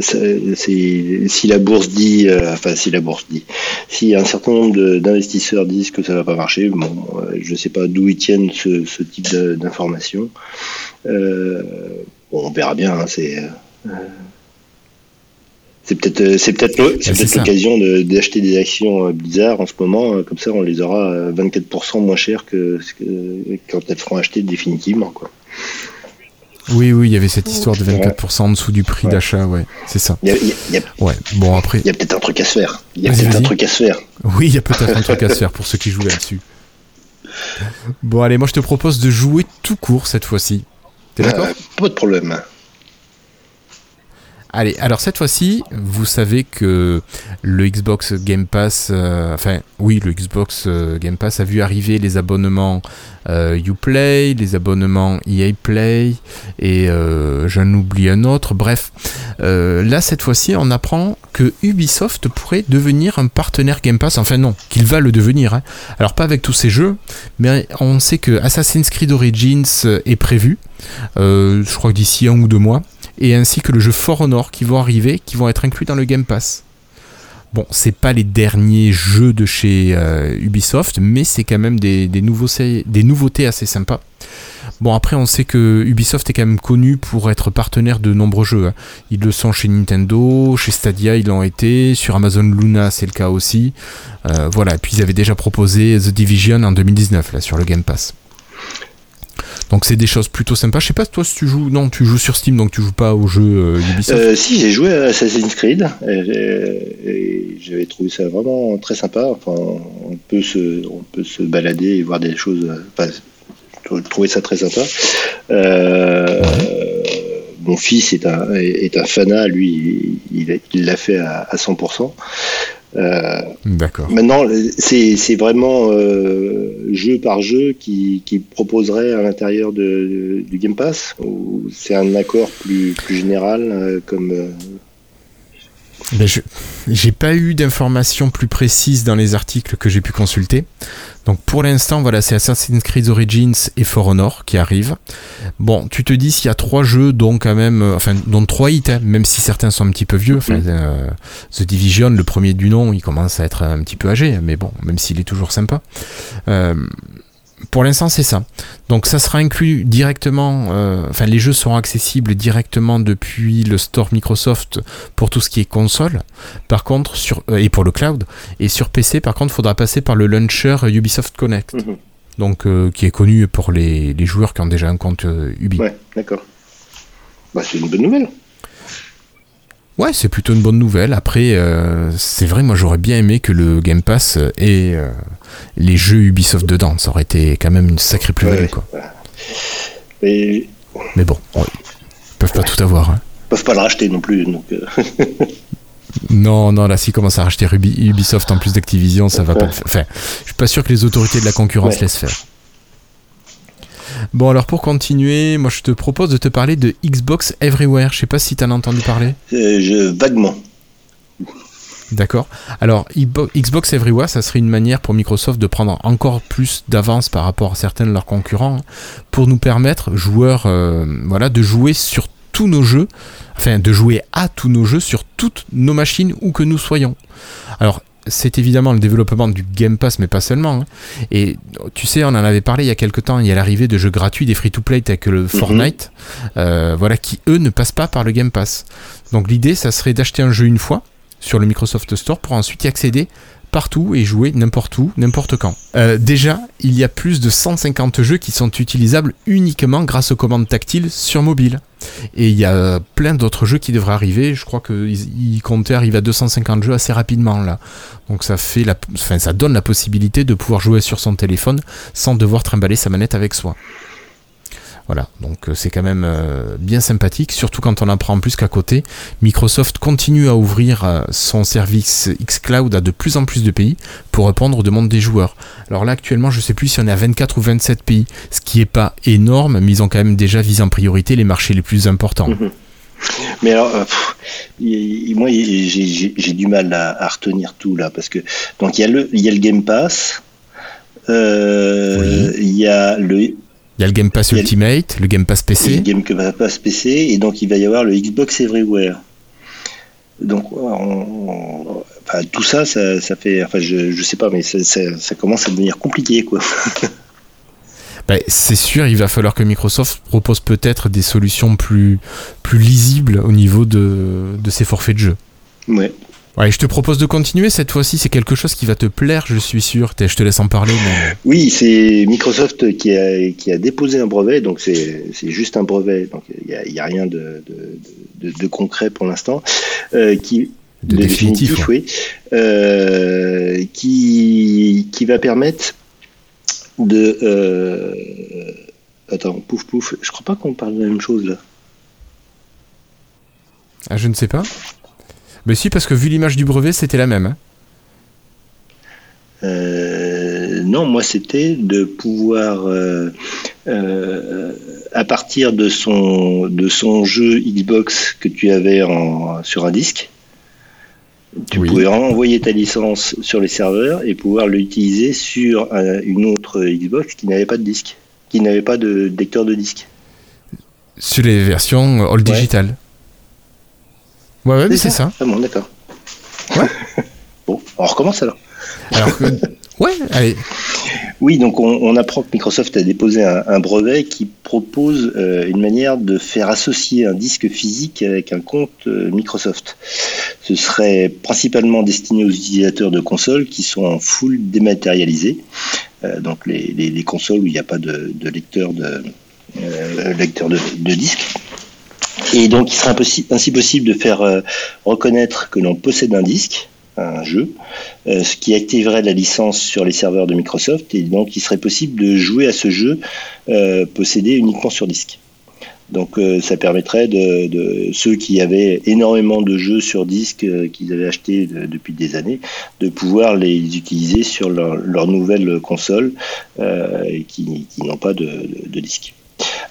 si la bourse dit, euh, enfin si la bourse dit, si un certain nombre d'investisseurs disent que ça va pas marcher, bon, euh, je sais pas d'où ils tiennent ce, type d'informations. on verra bien. Hein, c'est c'est peut-être c'est peut-être c'est peut-être l'occasion d'acheter des actions Blizzard en ce moment. Comme ça, on les aura 24% moins cher que, que quand elles seront achetées définitivement, quoi. Oui, oui, il y avait cette histoire de 24% en dessous du prix d'achat, ouais, c'est ça. Il y a, ouais, bon après. Il y a peut-être un truc à se faire. Il y a peut-être un truc à se faire. Oui, il y a peut-être un truc à se faire pour ceux qui jouent là-dessus. Bon, allez, moi je te propose de jouer tout court cette fois-ci. T'es d'accord? euh, Pas de problème. Allez, alors cette fois-ci, vous savez que le Xbox Game Pass, euh, enfin oui, le Xbox euh, Game Pass a vu arriver les abonnements euh, Uplay, les abonnements EA Play, et j'en oublie un autre. Bref, là cette fois-ci, on apprend que Ubisoft pourrait devenir un partenaire Game Pass. Enfin non, qu'il va le devenir. Hein. Alors pas avec tous ces jeux, mais on sait que Assassin's Creed Origins est prévu. je crois que d'ici un ou deux mois et ainsi que le jeu For Honor qui vont arriver, qui vont être inclus dans le Game Pass. Bon, c'est pas les derniers jeux de chez euh, Ubisoft, mais c'est quand même des, nouveautés assez sympas. Bon, après, on sait que Ubisoft est quand même connu pour être partenaire de nombreux jeux. Hein. Ils le sont chez Nintendo, chez Stadia, ils l'ont été, sur Amazon Luna, c'est le cas aussi. Euh, voilà, et puis ils avaient déjà proposé The Division en 2019, là, sur le Game Pass. Donc c'est des choses plutôt sympas. Je sais pas toi si tu joues, non, tu joues sur Steam, donc tu joues pas au jeu euh, Ubisoft. Euh, si j'ai joué à Assassin's Creed et, j'avais trouvé ça vraiment très sympa. Enfin, on peut se, on peut se balader et voir des choses. Enfin, trouvé ça très sympa. Euh, mon fils est un, est un fanat, lui, il l'a fait à, à 100%. D'accord. Maintenant, c'est vraiment jeu par jeu qui, qui proposerait à l'intérieur du Game Pass ou c'est un accord plus, plus général comme ben je j'ai pas eu d'informations plus précises dans les articles que j'ai pu consulter. Donc pour l'instant, voilà, c'est Assassin's Creed Origins et For Honor qui arrivent. Bon, tu te dis s'il y a trois jeux, dont quand même, euh, enfin, dont trois hits, hein, même si certains sont un petit peu vieux. Enfin, euh, The Division, le premier du nom, il commence à être un petit peu âgé, mais bon, même s'il est toujours sympa. Euh, pour l'instant, c'est ça. Donc, ça sera inclus directement. Euh, enfin, les jeux seront accessibles directement depuis le store Microsoft pour tout ce qui est console. Par contre, sur euh, et pour le cloud. Et sur PC, par contre, il faudra passer par le launcher Ubisoft Connect. Mhm. Donc, euh, qui est connu pour les, les, joueurs qui ont déjà un compte Ubi. Ouais, d'accord. Bah, c'est une bonne nouvelle. Ouais, c'est plutôt une bonne nouvelle. Après, euh, c'est vrai, moi j'aurais bien aimé que le Game Pass ait euh, les jeux Ubisoft dedans. Ça aurait été quand même une sacrée plus-value. Mais... bon, ils peuvent pas tout avoir. Hein. Ils peuvent pas le racheter non plus. Donc euh. non, non, là, s'ils commencent à racheter Ubisoft en plus d'Activision, ça va pas le faire. Enfin, je suis pas sûr que les autorités de la concurrence laissent faire. Bon, alors pour continuer, moi je te propose de te parler de Xbox Everywhere. Je sais pas si tu en as entendu parler. Euh, je, vaguement. D'accord. Alors, Xbox Everywhere, ça serait une manière pour Microsoft de prendre encore plus d'avance par rapport à certains de leurs concurrents hein, pour nous permettre, joueurs, euh, voilà, de jouer sur tous nos jeux, enfin de jouer à tous nos jeux sur toutes nos machines où que nous soyons. Alors, c'est évidemment le développement du Game Pass, mais pas seulement. Hein. Et tu sais, on en avait parlé il y a quelques temps, il y a l'arrivée de jeux gratuits, des free-to-play tels que le mhm. Fortnite, euh, voilà, qui eux ne passent pas par le Game Pass. Donc l'idée, ça serait d'acheter un jeu une fois sur le Microsoft Store pour ensuite y accéder partout et jouer n'importe où, n'importe quand. Euh, déjà, il y a plus de 150 jeux qui sont utilisables uniquement grâce aux commandes tactiles sur mobile. Et il y a plein d'autres jeux qui devraient arriver. Je crois qu'ils comptaient arriver à 250 jeux assez rapidement là. Donc ça fait la, enfin, ça donne la possibilité de pouvoir jouer sur son téléphone sans devoir trimballer sa manette avec soi. Voilà, donc euh, c'est quand même euh, bien sympathique, surtout quand on apprend en plus qu'à côté, Microsoft continue à ouvrir euh, son service xCloud à de plus en plus de pays pour répondre aux demandes des joueurs. Alors là actuellement, je ne sais plus si on est à 24 ou 27 pays, ce qui n'est pas énorme, mais ils ont quand même déjà visé en priorité les marchés les plus importants. Mhm. Mais alors, moi, j'ai du mal à, retenir tout là, parce que donc il y a le, il y a le Game Pass, il y a le y a le Game Pass Ultimate, le Game Pass PC. Le Game Pass PC, et donc il va y avoir le Xbox Everywhere. Donc, tout ça, ça, fait. Enfin, je, je sais pas, mais ça, commence à devenir compliqué, quoi. Ben, c'est sûr, il va falloir que Microsoft propose peut-être des solutions plus, plus lisibles au niveau de, de ses forfaits de jeu. Ouais. Ouais, je te propose de continuer cette fois-ci. C'est quelque chose qui va te plaire, je suis sûr. Je te laisse en parler. Oui, c'est Microsoft qui a, qui a déposé un brevet, donc c'est juste un brevet, donc il n'y a, a, rien de, de, de, concret pour l'instant. Euh, qui de, définitif, oui. Euh, qui, qui va permettre de. Euh, attends, pouf pouf. Je crois pas qu'on parle de la même chose là. Ah, je ne sais pas. Mais si, parce que vu l'image du brevet, c'était la même. Hein. Euh, non, moi c'était de pouvoir, euh, euh, à partir de son, de son jeu Xbox que tu avais sur un disque, tu pouvais envoyer ta licence sur les serveurs et pouvoir l'utiliser sur une autre Xbox qui n'avait pas de disque, qui n'avait pas de lecteur de disque. Sur les versions all digital. Ouais, ouais, mais c'est ça. Ah bon, d'accord. Ouais. bon, on recommence alors. Alors que... ouais, allez. Oui, donc on, apprend que Microsoft a déposé un, brevet qui propose euh, une manière de faire associer un disque physique avec un compte euh, Microsoft. Ce serait principalement destiné aux utilisateurs de consoles qui sont en full dématérialisés, euh, donc les, les, consoles où il n'y a pas de, de lecteur de lecteur de, de disque. Et donc, il sera ainsi possible de faire euh, reconnaître que l'on possède un disque, un jeu, euh, ce qui activerait la licence sur les serveurs de Microsoft. Et donc, il serait possible de jouer à ce jeu euh, possédé uniquement sur disque. Donc ça permettrait de, ceux qui avaient énormément de jeux sur disque qu'ils avaient achetés depuis des années, de pouvoir les utiliser sur leur, nouvelle console et qui, n'ont pas de, de disque.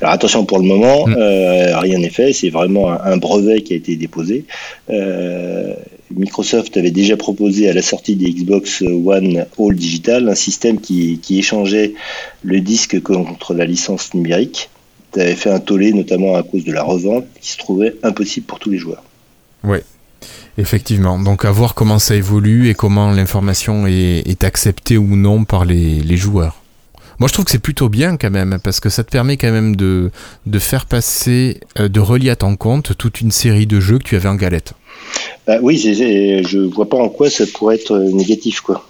Alors attention pour le moment, mm. euh, rien n'est fait, c'est vraiment un, brevet qui a été déposé. Euh, Microsoft avait déjà proposé à la sortie des Xbox One All Digital un système qui, échangeait le disque contre la licence numérique. Ça avait fait un tollé notamment à cause de la revente qui se trouvait impossible pour tous les joueurs. Oui, Effectivement, donc à voir comment ça évolue et comment l'information est, acceptée ou non par les joueurs. Moi, je trouve que c'est plutôt bien quand même, parce que ça te permet quand même de, de faire passer, euh, de relier à ton compte toute une série de jeux que tu avais en galette. Bah oui, je vois pas en quoi ça pourrait être euh, négatif, quoi.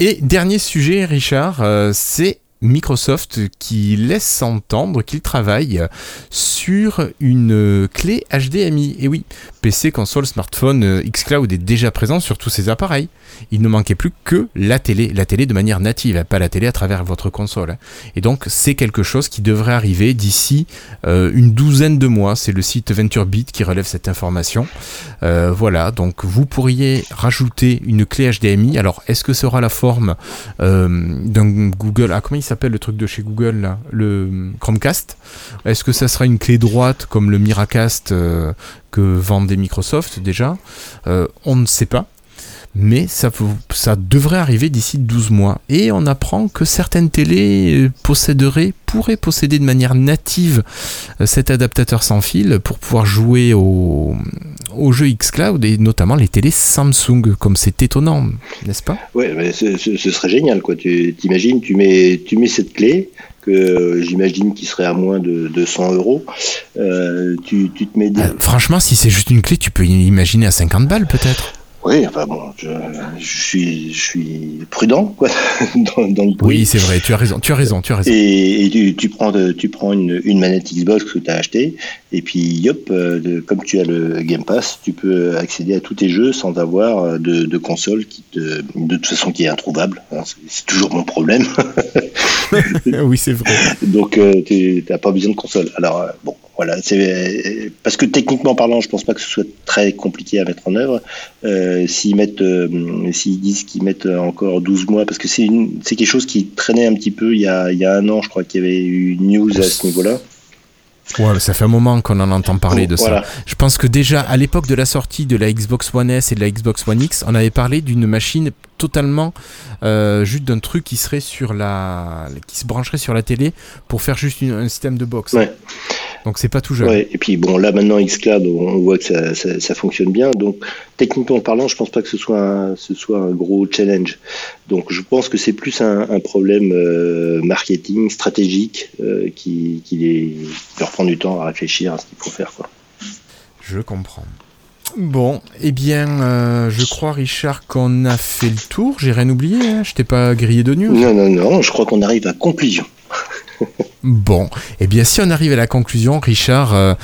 Et dernier sujet, Richard, euh, c'est Microsoft qui laisse entendre qu'il travaille sur une clé HDMI. Et oui, PC, console, smartphone, xCloud est déjà présent sur tous ces appareils il ne manquait plus que la télé, la télé de manière native, pas la télé à travers votre console. Hein. Et donc c'est quelque chose qui devrait arriver d'ici euh, une douzaine de mois. C'est le site VentureBeat qui relève cette information. Euh, voilà, donc vous pourriez rajouter une clé HDMI. Alors est-ce que sera la forme euh, d'un Google Ah comment il s'appelle le truc de chez Google Le Chromecast. Est-ce que ça sera une clé droite comme le Miracast que vendait Microsoft déjà? On ne sait pas mais ça, ça devrait arriver d'ici 12 mois. Et on apprend que certaines télés euh, posséderaient, pourraient posséder de manière native euh, cet adaptateur sans fil pour pouvoir jouer au, au jeu xCloud et notamment les télés Samsung, comme c'est étonnant, n'est-ce pas? Oui, ce, ce, serait génial. Quoi. Tu t'imagines, tu mets, tu mets cette clé que euh, j'imagine qu'il serait à moins de 200 euros. tu, tu, te mets. franchement, si c'est juste une clé, tu peux imaginer à 50 balles peut-être. Oui, enfin bon, je, suis, je suis prudent quoi, dans, dans le Oui, c'est vrai, tu as raison, tu as raison, tu as raison. Et, tu, tu, prends, tu prends une, une manette Xbox que tu as acheté, et puis hop, euh, comme tu as le Game Pass, tu peux accéder à tous tes jeux sans avoir euh, de, de console qui te, de toute façon qui est introuvable. Hein, c'est toujours mon problème. oui, c'est vrai. Donc euh, tu n'as pas besoin de console. Alors bon, voilà, c'est parce que techniquement parlant, je pense pas que ce soit très compliqué à mettre en œuvre. Euh, s'ils mettent, euh, s'ils disent qu'ils mettent encore 12 mois, parce que c'est c'est quelque chose qui traînait un petit peu il y a, il y a un an, je crois qu'il y avait eu une news à ce niveau-là. Ouais, ça fait un moment qu'on en entend parler de ça. Je pense que déjà à l'époque de la sortie de la Xbox One S et de la Xbox One X, on avait parlé d'une machine totalement euh, juste d'un truc qui serait sur la, qui se brancherait sur la télé pour faire juste un système de box. Ouais. Donc c'est pas tout jeune. et puis bon, là maintenant Xcloud, on voit que ça, ça, fonctionne bien. Donc techniquement parlant, je pense pas que ce soit un, ce soit un gros challenge. Donc je pense que c'est plus un, un problème euh, marketing, stratégique, euh, qui, qui, les, leur prend du temps à réfléchir à ce qu'il faut faire. Quoi. Je comprends. Bon, eh bien, euh, je crois, Richard, qu'on a fait le tour. J'ai rien oublié, hein je t'ai pas grillé de news. Non, non, non, je crois qu'on arrive à conclusion. Bon, eh bien si on arrive à la conclusion, Richard, euh,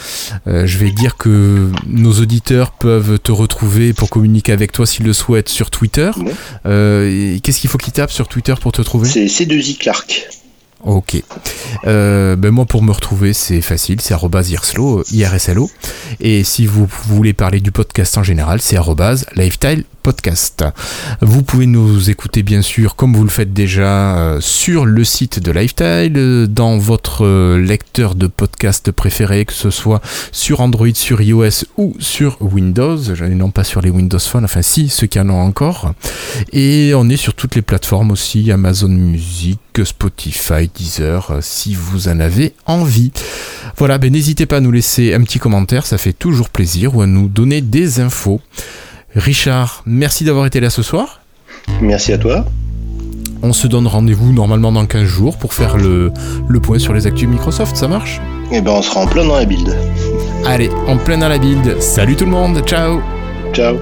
euh, je vais dire que nos auditeurs peuvent te retrouver pour communiquer avec toi s'ils le souhaitent sur Twitter. Euh, qu'est-ce qu'il faut qu'ils tapent sur Twitter pour te trouver? C'est C2I Clark. Ok. Euh, ben moi, pour me retrouver, c'est facile, c'est irslo, IRSLO. Et si vous voulez parler du podcast en général, c'est lifestyle podcast. Vous pouvez nous écouter bien sûr, comme vous le faites déjà, euh, sur le site de Lifestyle, euh, dans votre lecteur de podcast préféré, que ce soit sur Android, sur iOS ou sur Windows. Non pas sur les Windows Phone, enfin si, ceux qui en ont encore. Et on est sur toutes les plateformes aussi, Amazon Music, Spotify, Deezer, euh, si vous en avez envie. Voilà, ben n'hésitez pas à nous laisser un petit commentaire, ça fait toujours plaisir, ou à nous donner des infos. Richard, merci d'avoir été là ce soir. Merci à toi. On se donne rendez-vous normalement dans 15 jours pour faire le, le point sur les actus Microsoft, ça marche? Eh ben on sera en plein dans la build. Allez, en plein dans la build. Salut tout le monde, ciao Ciao